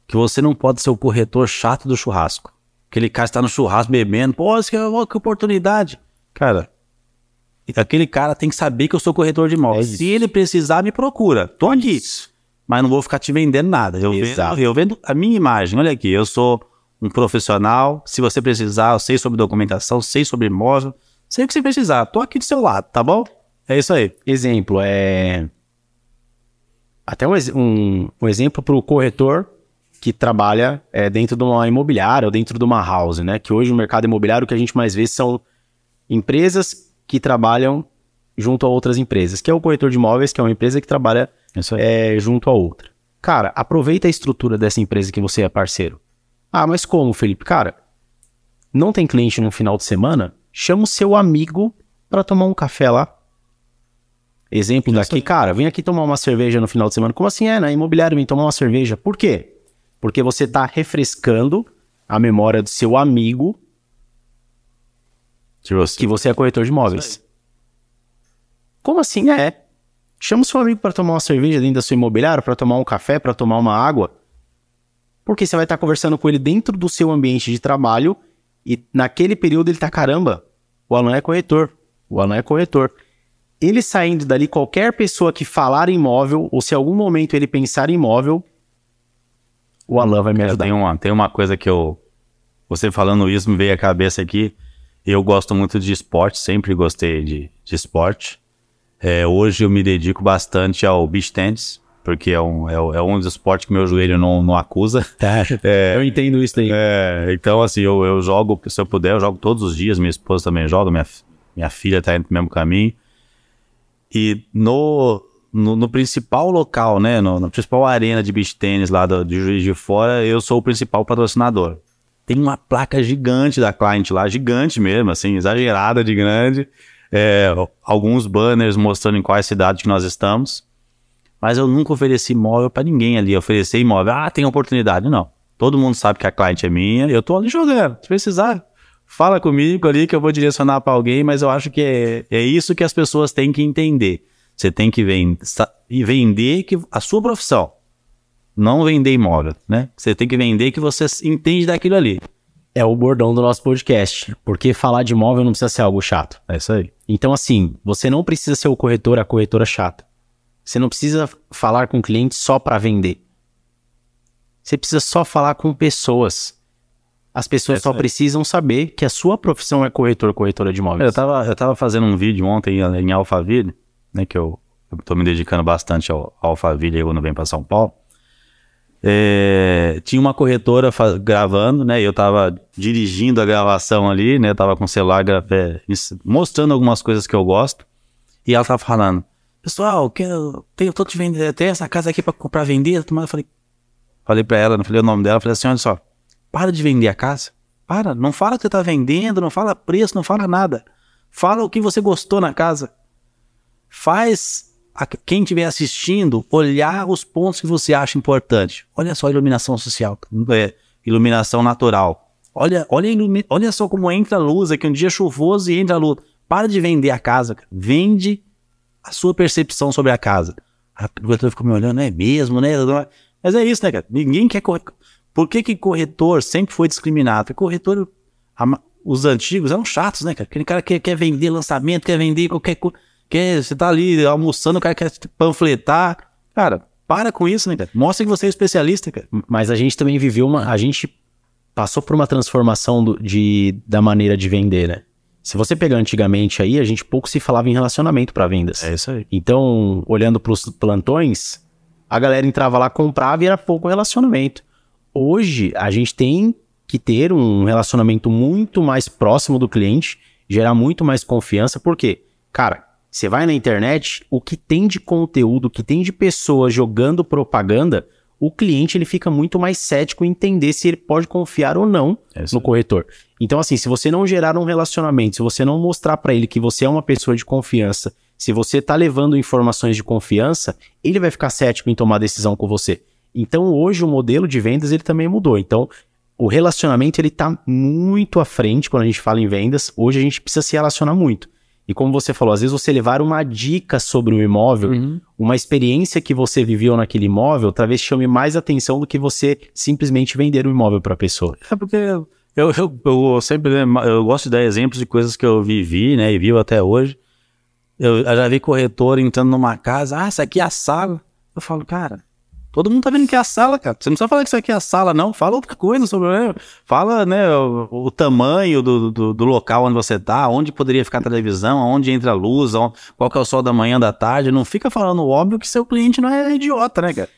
que você não pode ser o corretor chato do churrasco. Aquele cara está no churrasco bebendo, pô, que, que oportunidade. Cara, aquele cara tem que saber que eu sou corretor de imóveis. É Se ele precisar, me procura. Tô aqui. Isso. Mas não vou ficar te vendendo nada. Eu vendo, eu vendo a minha imagem. Olha aqui, eu sou um profissional. Se você precisar, eu sei sobre documentação, sei sobre imóvel, sei o que você precisar. Tô aqui do seu lado, tá bom? É isso aí. Exemplo, é. Até um, um, um exemplo para o corretor que trabalha é, dentro de uma imobiliária ou dentro de uma house, né? Que hoje o mercado imobiliário o que a gente mais vê são empresas que trabalham junto a outras empresas, que é o corretor de imóveis, que é uma empresa que trabalha é, junto a outra. Cara, aproveita a estrutura dessa empresa que você é parceiro. Ah, mas como, Felipe? Cara, não tem cliente no final de semana? Chama o seu amigo para tomar um café lá. Exemplo daqui, cara, vem aqui tomar uma cerveja no final de semana. Como assim é? Na imobiliária vem tomar uma cerveja. Por quê? Porque você está refrescando a memória do seu amigo Justo. que você é corretor de imóveis. Como assim? É. Chama o seu amigo para tomar uma cerveja dentro da sua imobiliária, para tomar um café, para tomar uma água. Porque você vai estar conversando com ele dentro do seu ambiente de trabalho e naquele período ele tá, caramba, o Alan é corretor. O Alan é corretor. Ele saindo dali, qualquer pessoa que falar imóvel, ou se em algum momento ele pensar em imóvel, o Alan vai me ajudar. Tem uma, tem uma coisa que eu. Você falando isso me veio à cabeça aqui. Eu gosto muito de esporte, sempre gostei de, de esporte. É, hoje eu me dedico bastante ao beach tennis, porque é um, é, é um dos esportes que meu joelho não, não acusa. Tá, é, eu entendo isso aí. É, então, assim, eu, eu jogo, se eu puder, eu jogo todos os dias. Minha esposa também joga, minha, minha filha está indo no mesmo caminho. E no, no, no, principal local, né, no, na principal arena de beach tênis lá do, de Juiz de Fora, eu sou o principal patrocinador tem uma placa gigante da client lá, gigante mesmo, assim, exagerada de grande. é, alguns banners mostrando em quais cidades que nós estamos. Mas eu nunca ofereci imóvel para ninguém ali. Oferecer imóvel, ah, tem oportunidade. Não. Todo mundo sabe que a cliente é minha, eu tô ali jogando. Se precisar, fala comigo ali que eu vou direcionar para alguém, mas eu acho que é, é isso que as pessoas têm que entender. Você tem que vend vender que, a sua profissão, não vender imóvel, né? Você tem que vender que você entende daquilo ali. É o bordão do nosso podcast, porque falar de imóvel não precisa ser algo chato. É isso aí. Então, assim, você não precisa ser o corretor, a corretora chata. Você não precisa falar com o cliente só para vender. Você precisa só falar com pessoas. As pessoas é só precisam saber que a sua profissão é corretor, corretora de imóveis. Eu tava, eu tava fazendo um vídeo ontem em Alphaville, né, que eu, tô me dedicando bastante ao, ao Alphaville quando vem para São Paulo. É, tinha uma corretora gravando, né? Eu tava dirigindo a gravação ali, né? Tava com o celular é, mostrando algumas coisas que eu gosto. E ela tava falando, pessoal, que eu, tenho, tô te vendendo, tem essa casa aqui para comprar vender. Eu falei, falei para ela, não falei o nome dela, falei assim, olha só, para de vender a casa. Para, não fala que você tá vendendo, não fala preço, não fala nada. Fala o que você gostou na casa. Faz a quem estiver assistindo olhar os pontos que você acha importante. Olha só a iluminação social, é, iluminação natural. Olha, olha, olha só como entra a luz aqui, um dia chuvoso e entra a luz. Para de vender a casa, cara. vende a sua percepção sobre a casa. A corretora ficou me olhando, é mesmo, né? Mas é isso, né, cara? Ninguém quer corretor. Por que, que corretor sempre foi discriminado? Corretor, os antigos eram chatos, né, cara? Aquele cara que quer vender lançamento, quer vender qualquer coisa quer, você tá ali almoçando, o cara quer panfletar. Cara, para com isso, né, cara? Mostra que você é especialista, cara. Mas a gente também viveu uma. A gente passou por uma transformação do, de, da maneira de vender, né? Se você pegar antigamente aí, a gente pouco se falava em relacionamento para vendas. É isso aí. Então, olhando para os plantões, a galera entrava lá, comprava e era pouco relacionamento. Hoje, a gente tem que ter um relacionamento muito mais próximo do cliente, gerar muito mais confiança, porque, cara, você vai na internet, o que tem de conteúdo, o que tem de pessoas jogando propaganda, o cliente ele fica muito mais cético em entender se ele pode confiar ou não é no corretor. Então, assim, se você não gerar um relacionamento, se você não mostrar para ele que você é uma pessoa de confiança, se você tá levando informações de confiança, ele vai ficar cético em tomar decisão com você. Então, hoje o modelo de vendas ele também mudou. Então, o relacionamento ele tá muito à frente quando a gente fala em vendas. Hoje a gente precisa se relacionar muito. E como você falou, às vezes você levar uma dica sobre o imóvel, uhum. uma experiência que você viveu naquele imóvel, talvez chame mais atenção do que você simplesmente vender o imóvel para a pessoa. É porque eu, eu, eu, sempre eu gosto de dar exemplos de coisas que eu vivi, né, e vivo até hoje. Eu, eu já vi corretor entrando numa casa, ah, essa aqui é a sala. Eu falo, cara, Todo mundo tá vendo que é a sala, cara. Você não precisa falar que isso aqui é a sala, não. Fala outra coisa sobre. Né? Fala, né, o, o tamanho do, do, do, local onde você tá, onde poderia ficar a televisão, onde entra a luz, qual que é o sol da manhã, da tarde. Não fica falando óbvio que seu cliente não é idiota, né, cara?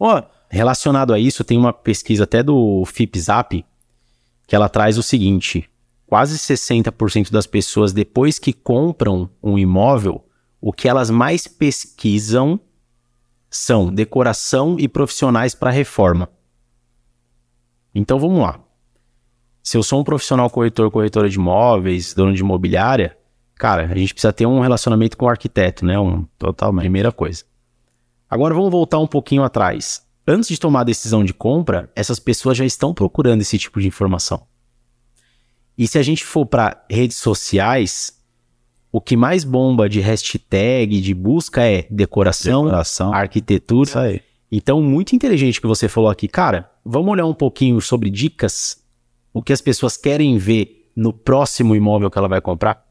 Ó, relacionado a isso, tem uma pesquisa até do FIPZAP que ela traz o seguinte: quase 60% das pessoas, depois que compram um imóvel, o que elas mais pesquisam são decoração e profissionais para reforma. Então vamos lá. Se eu sou um profissional corretor, corretora de imóveis, dono de imobiliária, cara, a gente precisa ter um relacionamento com o arquiteto, né? Um, totalmente. Primeira coisa. Agora vamos voltar um pouquinho atrás. Antes de tomar a decisão de compra, essas pessoas já estão procurando esse tipo de informação. E se a gente for para redes sociais, o que mais bomba de hashtag, de busca é decoração, decoração. arquitetura. Isso aí. Então, muito inteligente que você falou aqui. Cara, vamos olhar um pouquinho sobre dicas, o que as pessoas querem ver no próximo imóvel que ela vai comprar?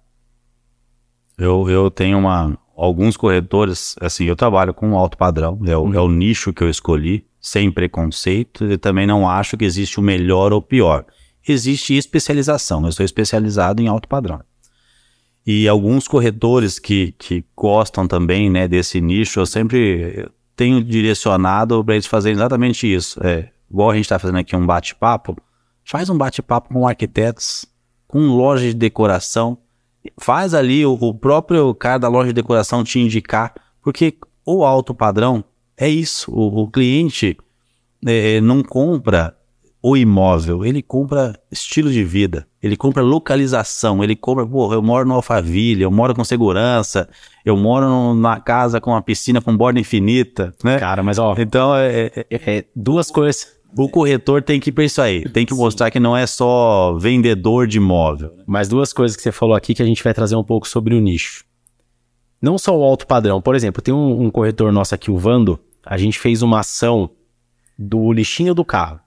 Eu, eu tenho uma, alguns corretores, assim, eu trabalho com alto padrão, é o, uhum. é o nicho que eu escolhi, sem preconceito, e também não acho que existe o melhor ou pior. Existe especialização, eu sou especializado em alto padrão. E alguns corretores que, que gostam também né, desse nicho, eu sempre tenho direcionado para eles fazerem exatamente isso. É, igual a gente está fazendo aqui um bate-papo, faz um bate-papo com arquitetos, com loja de decoração, faz ali o, o, próprio cara da loja de decoração te indicar, porque o alto padrão é isso, o, o cliente é, não compra o imóvel, ele compra estilo de vida, ele compra localização, ele compra, pô, eu moro no Alphaville, eu moro com segurança, eu moro numa casa com uma piscina com borda infinita, né? Cara, mas ó, Então, é, é- é duas coisas. o corretor tem que ir pra isso aí, tem que mostrar que não é só vendedor de imóvel. Mais duas coisas que você falou aqui que a gente vai trazer um pouco sobre o nicho. Não só o alto padrão. Por exemplo, tem um, um corretor nosso aqui, o Vando. A gente fez uma ação do lixinho do carro.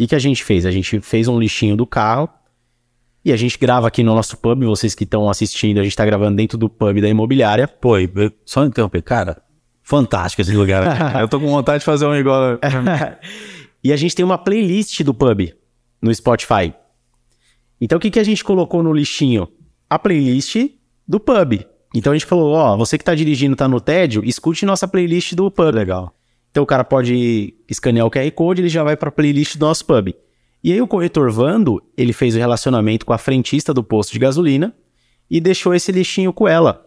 O que, a gente fez? A gente fez um lixinho do carro e a gente grava aqui no nosso pub. Vocês que estão assistindo, a gente está gravando dentro do pub da imobiliária. Pô, e- só interromper, cara, fantástico esse lugar. eu tô com vontade de fazer um igual. e a gente tem uma playlist do pub no Spotify. Então o que, que a gente colocou no lixinho? A playlist do pub. Então a gente falou, ó, você que tá dirigindo, tá no tédio, escute nossa playlist do pub. Legal. Então o cara pode escanear o QR Code, ele já vai pra playlist do nosso pub. E aí o corretor Vando, ele fez o relacionamento com a frentista do posto de gasolina e deixou esse lixinho com ela.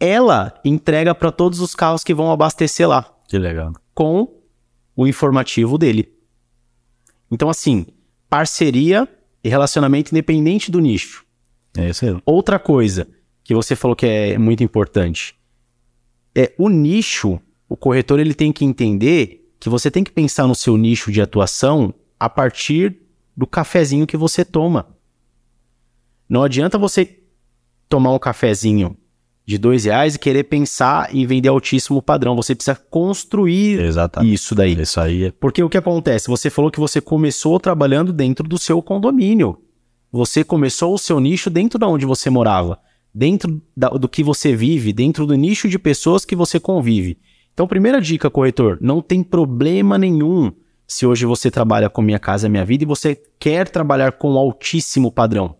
Ela entrega para todos os carros que vão abastecer lá Que legal. com o informativo dele. Então, assim, parceria e relacionamento independente do nicho. É isso aí. Outra coisa que você falou que é muito importante é o nicho. O corretor ele tem que entender que você tem que pensar no seu nicho de atuação a partir do cafezinho que você toma. Não adianta você tomar um cafezinho de dois reais e querer pensar em vender altíssimo padrão. Você precisa construir Exatamente. isso daí. Isso aí é Porque o que acontece? Você falou que você começou trabalhando dentro do seu condomínio. Você começou o seu nicho dentro de onde você morava, dentro da- do que você vive, dentro do nicho de pessoas que você convive. Então, primeira dica, corretor: não tem problema nenhum se hoje você trabalha com Minha Casa Minha Vida e você quer trabalhar com altíssimo padrão.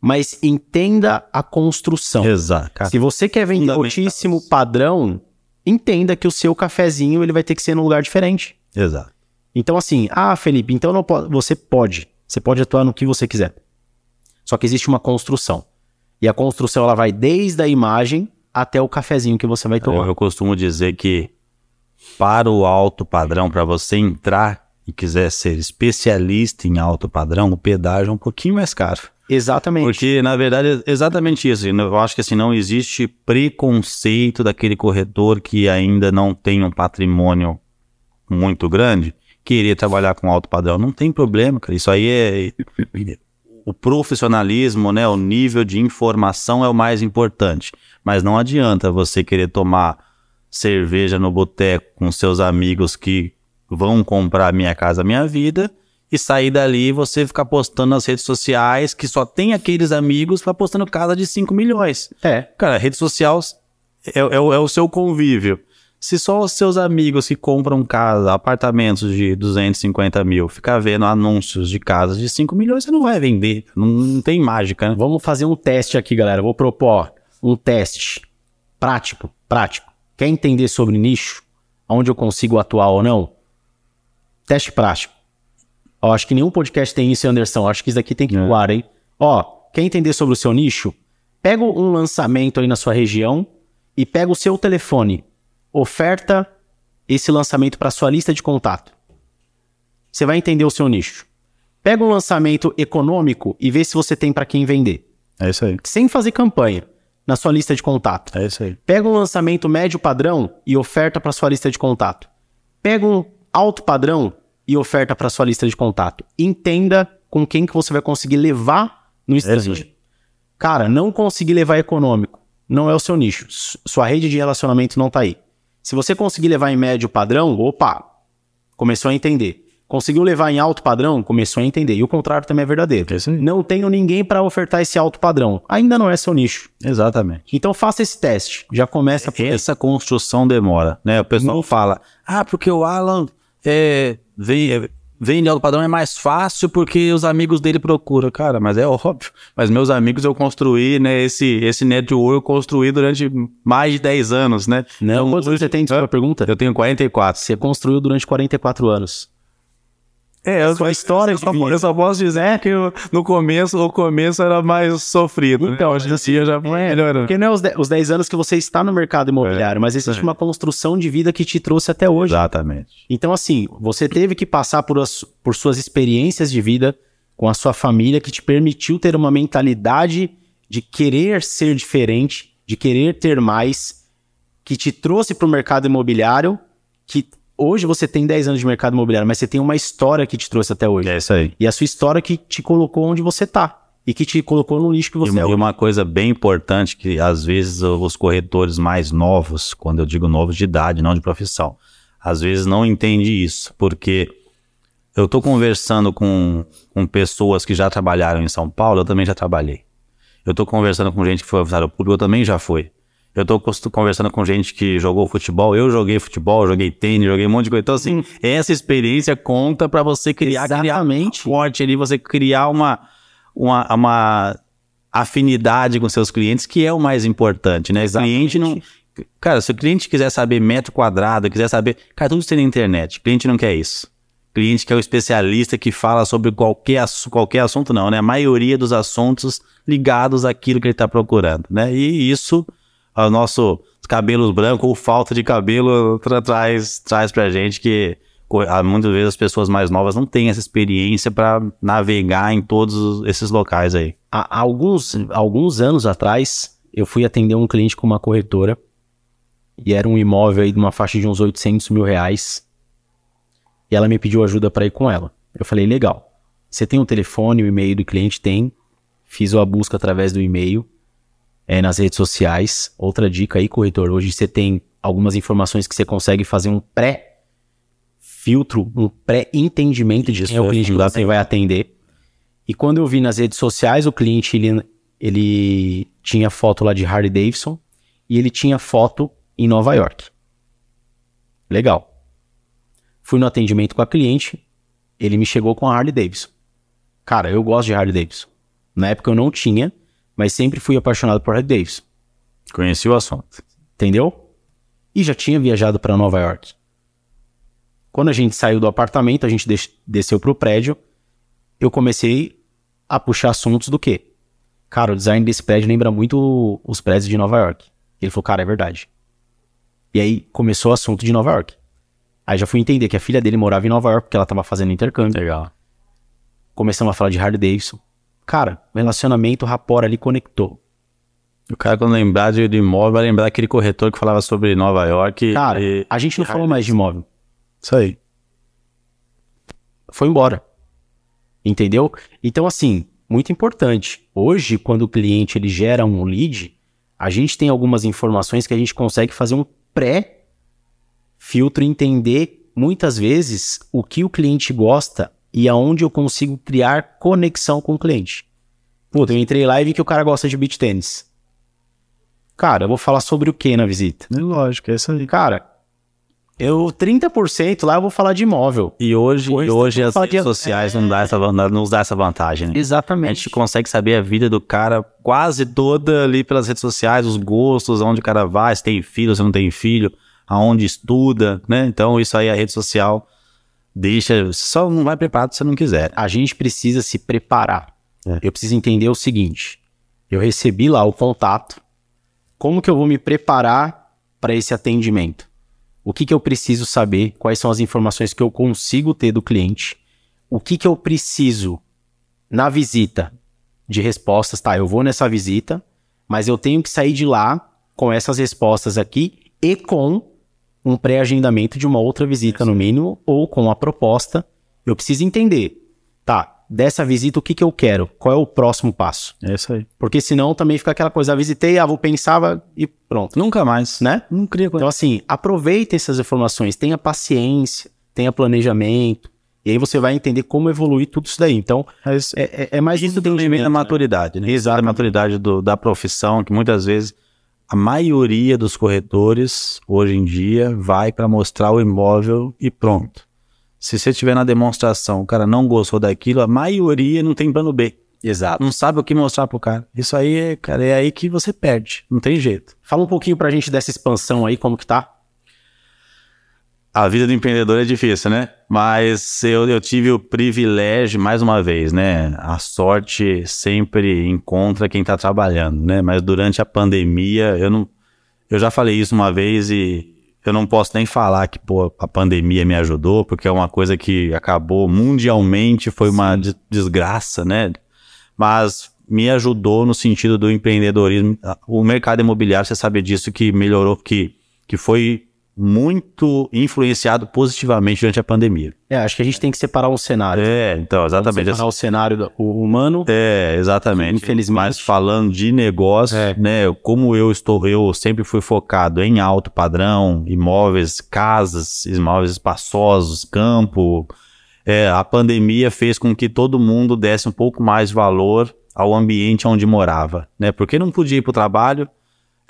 Mas entenda a construção. exato. Se você quer vender altíssimo padrão, entenda que o seu cafezinho ele vai ter que ser num lugar diferente. Exato. Então, assim, ah, Felipe, então não pode. Você pode. Você pode atuar no que você quiser. Só que existe uma construção. E a construção ela vai desde a imagem até o cafezinho que você vai tomar. Eu, eu costumo dizer que para o alto padrão, para você entrar e quiser ser especialista em alto padrão, o pedágio é um pouquinho mais caro. Exatamente. Porque, na verdade, é exatamente isso. Eu acho que assim, não existe preconceito daquele corretor que ainda não tem um patrimônio muito grande querer trabalhar com alto padrão. Não tem problema, cara. Isso aí é. O profissionalismo, né? O nível de informação é o mais importante. Mas não adianta você querer tomar cerveja no boteco com seus amigos que vão comprar Minha Casa Minha Vida e sair dali e você ficar postando nas redes sociais que só tem aqueles amigos pra postando casa de 5 milhões. É. Cara, rede social é, é o- é o seu convívio. Se só os seus amigos que compram casa, apartamentos de 250 mil, ficar vendo anúncios de casas de 5 milhões, você não vai vender. Não, não tem mágica, né? Vamos fazer um teste aqui, galera. Vou propor um teste prático, prático. Quer entender sobre nicho? Onde eu consigo atuar ou não? Teste prático. Ó, acho que nenhum podcast tem isso, Anderson. Acho que isso daqui tem que É. no ar, hein? Ó, quer entender sobre o seu nicho? Pega um lançamento aí na sua região e pega o seu telefone. Oferta esse lançamento para sua lista de contato. Você vai entender o seu nicho. Pega um lançamento econômico e vê se você tem para quem vender É isso aí. sem fazer campanha na sua lista de contato. É isso aí. Pega um lançamento médio padrão e oferta para sua lista de contato. Pega um alto padrão e oferta para sua lista de contato. Entenda com quem que você vai conseguir levar no stand. isso Cara, não conseguir levar econômico não é o seu nicho. Sua rede de relacionamento não tá aí. Se você conseguir levar em médio padrão, opa, começou a entender. Conseguiu levar em alto padrão, começou a entender. E o contrário também é verdadeiro. É. Não tenho ninguém para ofertar esse alto padrão. Ainda não é seu nicho. Exatamente. Então faça esse teste. Já começa por Essa construção demora, né? O pessoal fala, ah, porque o Alan é, vem, é, vende alto padrão é mais fácil porque os amigos dele procuram. Cara, mas é óbvio. Mas meus amigos eu construí, né? Esse, esse network eu construí durante mais de 10 anos, né? Não, Então, quantos anos você tem? Desculpa a pergunta. Eu tenho 44. Você construiu durante 44 anos. É, eu, Sua história de eu, só, eu só posso dizer que eu- no começo, o começo era mais sofrido. Então, né? hoje em dia já foi melhorando. Porque não é os, de- os 10 anos que você está no mercado imobiliário, mas existe é. uma construção de vida que te trouxe até hoje. Exatamente. Então, assim, você teve que passar por, as- por suas experiências de vida com a sua família que te permitiu ter uma mentalidade de querer ser diferente, de querer ter mais, que te trouxe para o mercado imobiliário, que hoje você tem 10 anos de mercado imobiliário, mas você tem uma história que te trouxe até hoje. É isso aí. E a sua história que te colocou onde você tá. E que te colocou no lixo que E, você é. e uma coisa bem importante que às vezes os corretores mais novos, quando eu digo novos de idade, não de profissão, às vezes não entende isso, porque eu estou conversando com, com pessoas que já trabalharam em São Paulo, eu também já trabalhei. Eu estou conversando com gente que foi funcionário público, eu também já fui. Eu estou conversando com gente que jogou futebol, eu joguei futebol, joguei tênis, joguei um monte de coisa. Então, assim, essa experiência conta para você criar, criar Exatamente. forte ali, você criar uma, uma, uma afinidade com seus clientes, que é o mais importante, né? O cliente não. Cara, se o cliente quiser saber metro quadrado, quiser saber. Cara, tudo isso tem na internet. O cliente não quer isso. O cliente quer o especialista que fala sobre qualquer, qualquer assunto, não, né? A maioria dos assuntos ligados àquilo que ele está procurando, né? E isso, o nosso cabelos brancos ou falta de cabelo tra traz, traz pra gente que muitas vezes as pessoas mais novas não têm essa experiência para navegar em todos os- esses locais aí. Há alguns, alguns anos atrás, eu fui atender um cliente com uma corretora e era um imóvel aí de uma faixa de uns 800 mil reais. E ela me pediu ajuda para ir com ela. Eu falei, legal. Você tem o telefone, o e-mail do cliente? Tem. Fiz a busca através do e-mail, é, nas redes sociais. Outra dica aí, corretor. Hoje você tem algumas informações que você consegue fazer um pré-filtro, um pré-entendimento de quem é o cliente que você vai atender. E quando eu vi nas redes sociais, o cliente ele, ele tinha foto lá de Harley Davidson e ele tinha foto em Nova York. Legal. Fui no atendimento com a cliente, ele me chegou com a Harley Davidson. Cara, eu gosto de Harley Davidson. Na época eu não tinha, mas sempre fui apaixonado por Harley Davidson. Conheci o assunto. Entendeu? E já tinha viajado para Nova York. Quando a gente saiu do apartamento, a gente des- desceu pro prédio, eu comecei a puxar assuntos do quê? Cara, o design desse prédio lembra muito os prédios de Nova York. Ele falou, cara, é verdade. E aí começou o assunto de Nova York. Aí já fui entender que a filha dele morava em Nova York porque ela tava fazendo intercâmbio. Legal. Começamos a falar de Harley Davidson. Cara, relacionamento, o rapport ali conectou. O cara, quando lembrar de, de imóvel, vai lembrar aquele corretor que falava sobre Nova York. Cara, e- a gente não falou mais de imóvel. Isso aí. foi embora. Entendeu? Então, assim, muito importante. Hoje, quando o cliente ele gera um lead, a gente tem algumas informações que a gente consegue fazer um pré-filtro e entender muitas vezes o que o cliente gosta e aonde eu consigo criar conexão com o cliente. Puta, eu entrei lá e vi que o cara gosta de beach tênis. Cara, eu vou falar sobre o que na visita? É lógico, é isso aí. Cara, eu 30% lá eu vou falar de imóvel. E hoje, e hoje as fala de- redes sociais não, dá essa, não nos dá essa vantagem, né? A Exatamente. gente consegue saber a vida do cara quase toda ali pelas redes sociais, os gostos, aonde o cara vai, se tem filho, se não tem filho, aonde estuda, né? Então isso aí a rede social deixa, só não vai preparado se você não quiser. a gente precisa se preparar. É. Eu preciso entender o seguinte: eu recebi lá o contato, como que eu vou me preparar para esse atendimento? O que, que eu preciso saber? Quais são as informações que eu consigo ter do cliente? O que, que eu preciso na visita de respostas? Tá, eu vou nessa visita, mas eu tenho que sair de lá com essas respostas aqui e com um pré-agendamento de uma outra visita, no mínimo, ou com a proposta. Eu preciso entender, tá, dessa visita o que, que eu quero? Qual é o próximo passo? É isso aí. Porque senão também fica aquela coisa, ah, visitei, ah, vou pensar e pronto, Nunca mais. né? Não cria Então, assim, aproveitem essas informações, tenha paciência, tenha planejamento, e aí você vai entender como evoluir tudo isso daí. Então, Mas é, é- é mais isso vem da maturidade, né? Exato. A maturidade do- da profissão, que muitas vezes a maioria dos corretores, hoje em dia, vai para mostrar o imóvel e pronto. Se você tiver na demonstração, o cara não gostou daquilo, a maioria não tem plano B. Exato. Não sabe o que mostrar pro cara. Isso aí, é, cara, é aí que você perde. Não tem jeito. Fala um pouquinho pra gente dessa expansão aí, como que tá? A vida do empreendedor é difícil, né? Mas eu, eu tive o privilégio, mais uma vez, né? A sorte sempre encontra quem está trabalhando, né? Mas durante a pandemia, eu não. Eu já falei isso uma vez e eu não posso nem falar que pô, a pandemia me ajudou, porque é uma coisa que acabou mundialmente, foi Sim. uma desgraça, né? Mas me ajudou no sentido do empreendedorismo. O mercado imobiliário, você sabe disso, que melhorou, que, que foi muito influenciado positivamente durante a pandemia. É, acho que a gente tem que separar um cenário. É, então, exatamente. separar o cenário do, o humano. É, exatamente. Infelizmente. Mas falando de negócio, é. né, como eu estou, eu sempre fui focado em alto padrão, imóveis, casas, imóveis espaçosos, campo. É, a pandemia fez com que todo mundo desse um pouco mais de valor ao ambiente onde morava, né? Porque não podia ir para o trabalho,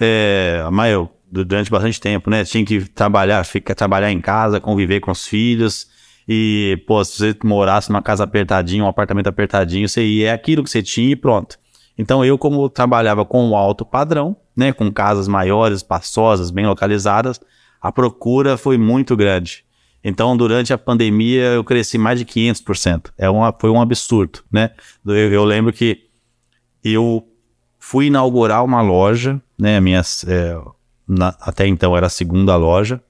é, mas eu durante bastante tempo, né? Tinha que trabalhar, ficar trabalhar em casa, conviver com os filhos. E, pô, se você morasse numa casa apertadinha, um apartamento apertadinho, você ia, é aquilo que você tinha e pronto. Então, eu, como trabalhava com o alto padrão, né? Com casas maiores, espaçosas, bem localizadas, a procura foi muito grande. Então, durante a pandemia, eu cresci mais de 500%. É uma, foi um absurdo, né? Eu, eu lembro que eu fui inaugurar uma loja, né? Minhas, é, na, até então era a segunda loja.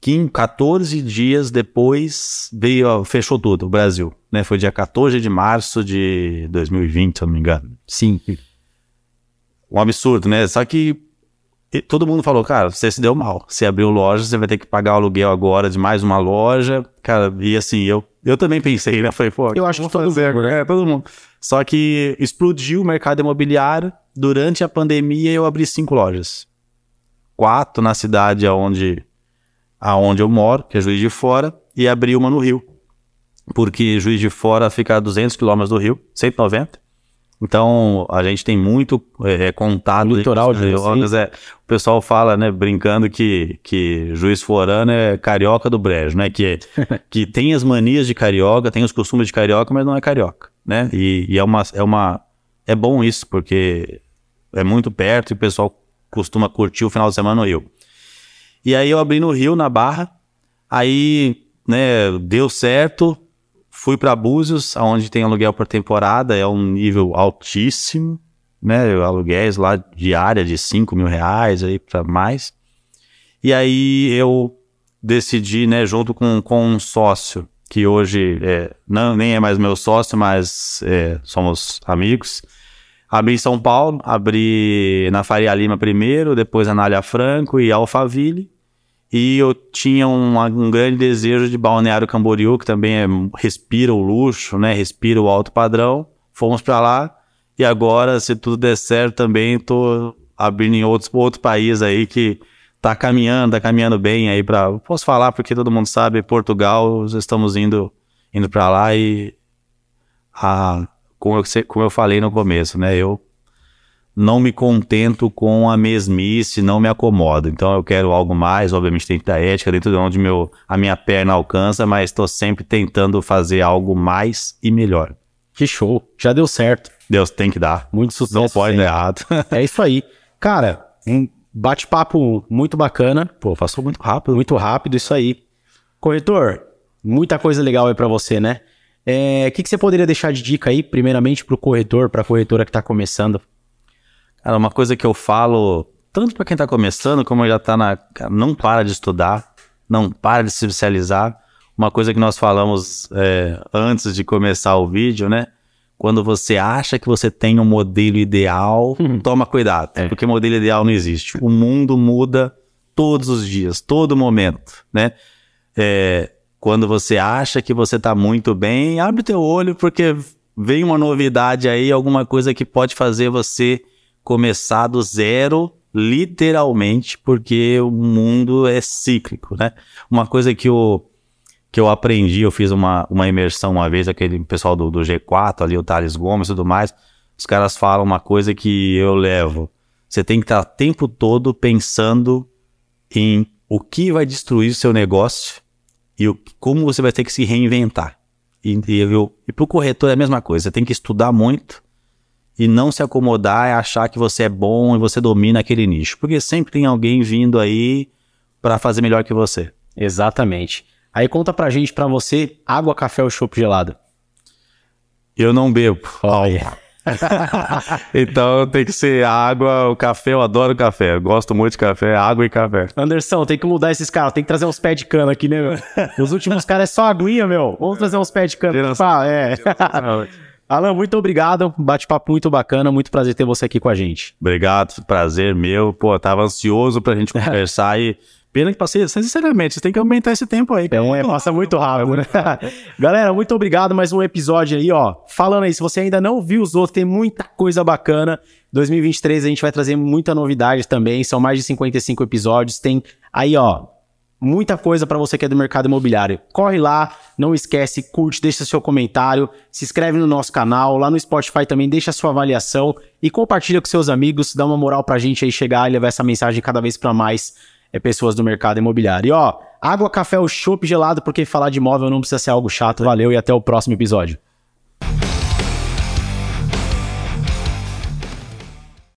Que 14 dias depois veio, fechou tudo, o Brasil. Né? Foi dia 14 de março de 2020, se eu não me engano. Sim. Um absurdo, né? Só que todo mundo falou, cara, você se deu mal. Você abriu loja, você vai ter que pagar o aluguel agora de mais uma loja. Cara, e assim, eu, eu também pensei, né? Falei, pô, eu acho que todo mundo. É, todo mundo. Só que explodiu o mercado imobiliário. Durante a pandemia, eu abri cinco lojas quatro na cidade aonde, aonde eu moro, que é Juiz de Fora, e abri uma no Rio. Porque Juiz de Fora fica a 200 quilômetros do Rio, 190. Então, a gente tem muito é, é contato. Litoral de cariocas, é, O pessoal fala, né, brincando que, que Juiz Forano é carioca do brejo, né? Que, que tem as manias de carioca, tem os costumes de carioca, mas não é carioca, né? E, e é, uma, é uma... É bom isso, porque é muito perto e o pessoal costuma curtir o final de semana Rio. E aí eu abri no Rio, na Barra, aí, né, deu certo, fui para Búzios, onde tem aluguel por temporada, é um nível altíssimo, né, aluguéis lá diária de 5 mil reais aí para mais. E aí eu decidi, né, junto com, com um sócio, que hoje é, não, nem é mais meu sócio, mas é, somos amigos, Abri em São Paulo, abri na Faria Lima primeiro, depois Anália Franco e Alphaville. E eu tinha um, um, grande desejo de Balneário Camboriú, que também é, respira o luxo, né? Respira o alto padrão. Fomos para lá. E agora, se tudo der certo, também estou abrindo em outros, outro país aí que tá caminhando, tá caminhando bem aí para. Posso falar porque todo mundo sabe, Portugal, estamos indo indo para lá e a como eu, como eu falei no começo, né? Eu não me contento com a mesmice, não me acomodo. Então eu quero algo mais, obviamente tem que ter ética dentro de onde meu, a minha perna alcança, mas estou sempre tentando fazer algo mais e melhor. Que show, já deu certo. Deus tem que dar. Muito sucesso. Não pode dar errado. é isso aí. Cara, um bate-papo muito bacana. Pô, passou muito rápido. Muito rápido, isso aí. Corretor, muita coisa legal aí para você, né? O é, que, que você poderia deixar de dica aí, primeiramente, para o corretor, para a corretora que está começando? Cara, uma coisa que eu falo, tanto para quem está começando, como já está na. Cara, não para de estudar, não para de se especializar. Uma coisa que nós falamos é, antes de começar o vídeo, né? Quando você acha que você tem um modelo ideal, uhum. toma cuidado, é. porque modelo ideal não existe. O mundo muda todos os dias, todo momento, né? É, quando você acha que você está muito bem, abre teu olho porque vem uma novidade aí, alguma coisa que pode fazer você começar do zero, literalmente, porque o mundo é cíclico, né? Uma coisa que eu, que eu aprendi, eu fiz uma, uma imersão uma vez, aquele pessoal do, do G4 ali, o Thales Gomes e tudo mais, os caras falam uma coisa que eu levo. Você tem que estar o tempo todo pensando em o que vai destruir seu negócio e o, como você vai ter que se reinventar. E, e, e para o corretor é a mesma coisa, você tem que estudar muito e não se acomodar e achar que você é bom e você domina aquele nicho, porque sempre tem alguém vindo aí para fazer melhor que você. Exatamente. Aí conta pra gente, pra você, água, café ou chopp gelado? Eu não bebo. Olha. então tem que ser água, o café, eu adoro café. Eu gosto muito de café, água e café. Anderson, tem que mudar esses caras, tem que trazer uns pés de cana aqui, né, meu? Os últimos caras é só aguinha, meu. Vamos trazer uns pés de cana. É. Alan, muito obrigado. Bate-papo muito bacana. Muito prazer ter você aqui com a gente. Obrigado, prazer meu. Pô, tava ansioso pra gente conversar e. Pena que passei, sinceramente, você tem que aumentar esse tempo aí. Então, é, passa muito rápido, né? Galera, muito obrigado. Mais um episódio aí, ó. Falando aí, se você ainda não viu os outros, tem muita coisa bacana. 2023 a gente vai trazer muita novidade também. São mais de 55 episódios. Tem aí, ó, muita coisa para você que é do mercado imobiliário. Corre lá, não esquece, curte, deixa seu comentário, se inscreve no nosso canal, lá no Spotify também deixa sua avaliação e compartilha com seus amigos, dá uma moral pra gente aí chegar e levar essa mensagem cada vez para mais é, pessoas do mercado imobiliário. E ó, água, café ou chopp gelado, porque falar de imóvel não precisa ser algo chato. Valeu e até o próximo episódio.